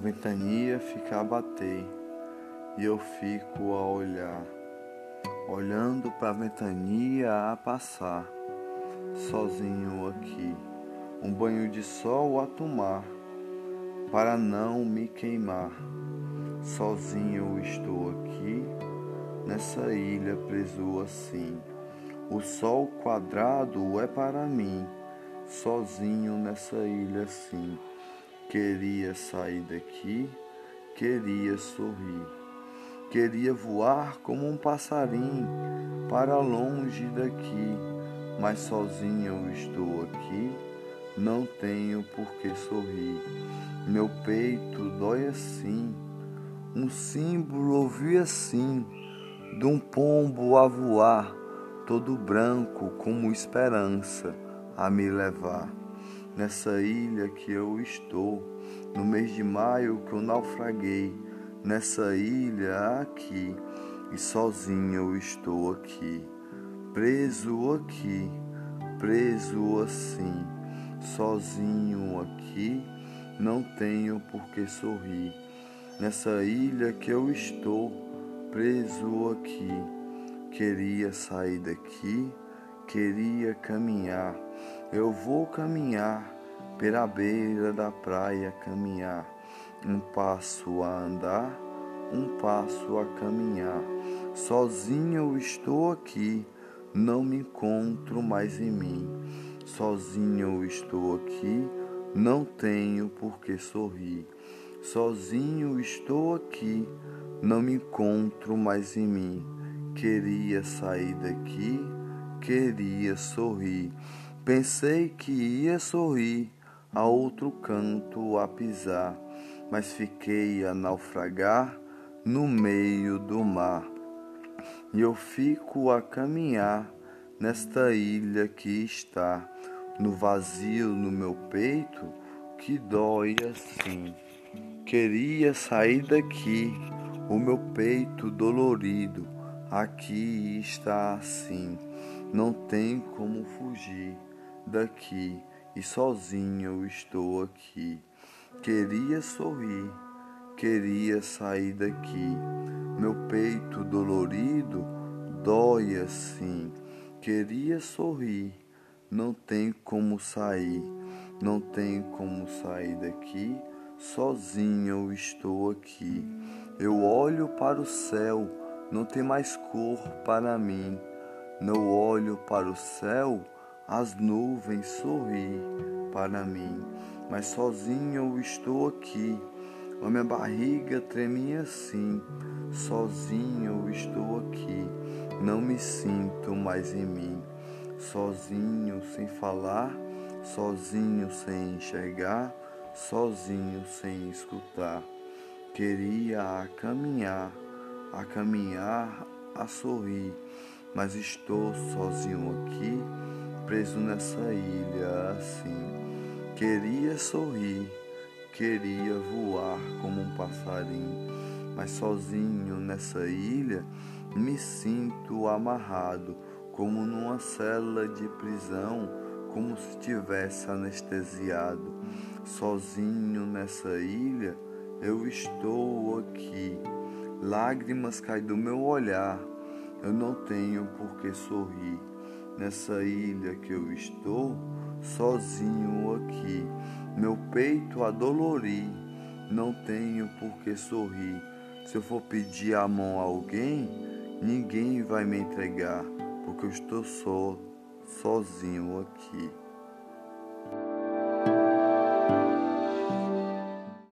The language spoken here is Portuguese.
ventania fica a bater e eu fico a olhar, olhando para a ventania a passar, sozinho aqui, um banho de sol a tomar, para não me queimar. Sozinho estou aqui, nessa ilha preso assim. O sol quadrado é para mim, sozinho nessa ilha assim. Queria sair daqui, queria sorrir, queria voar como um passarinho para longe daqui, mas sozinho eu estou aqui, não tenho por que sorrir. Meu peito dói assim, um símbolo ouvi assim, de um pombo a voar, todo branco como esperança a me levar nessa ilha que eu estou, no mês de maio que eu naufraguei, nessa ilha aqui, e sozinho eu estou aqui, preso aqui, preso assim, sozinho aqui, não tenho por que sorrir. Nessa ilha que eu estou, preso aqui, queria sair daqui, queria caminhar eu vou caminhar pela beira da praia, caminhar, um passo a andar, um passo a caminhar. Sozinho eu estou aqui, não me encontro mais em mim. Sozinho eu estou aqui, não tenho por que sorrir. Sozinho estou aqui, não me encontro mais em mim. Queria sair daqui, queria sorrir. Pensei que ia sorrir a outro canto a pisar, mas fiquei a naufragar no meio do mar. E eu fico a caminhar nesta ilha que está no vazio no meu peito que dói assim. Queria sair daqui, o meu peito dolorido aqui está assim. Não tem como fugir daqui e sozinho eu estou aqui. Queria sorrir, queria sair daqui. Meu peito dolorido dói assim. Queria sorrir, não tem como sair, não tem como sair daqui. Sozinho estou aqui. Eu olho para o céu, não tem mais cor para mim. Não olho para o céu, as nuvens sorri para mim, mas sozinho eu estou aqui. A minha barriga treme assim, sozinho eu estou aqui. Não me sinto mais em mim, sozinho sem falar, sozinho sem enxergar, sozinho sem escutar. Queria a caminhar, a caminhar, a sorrir, mas estou sozinho aqui preso nessa ilha assim. Queria sorrir, queria voar como um passarinho, mas sozinho nessa ilha me sinto amarrado, como numa cela de prisão, como se tivesse anestesiado. Sozinho nessa ilha eu estou aqui. Lágrimas caem do meu olhar, eu não tenho por que sorrir nessa ilha que eu estou, sozinho aqui. Meu peito adolori, não tenho por que sorrir. Se eu for pedir a mão a alguém, ninguém vai me entregar, porque eu estou só, sozinho aqui.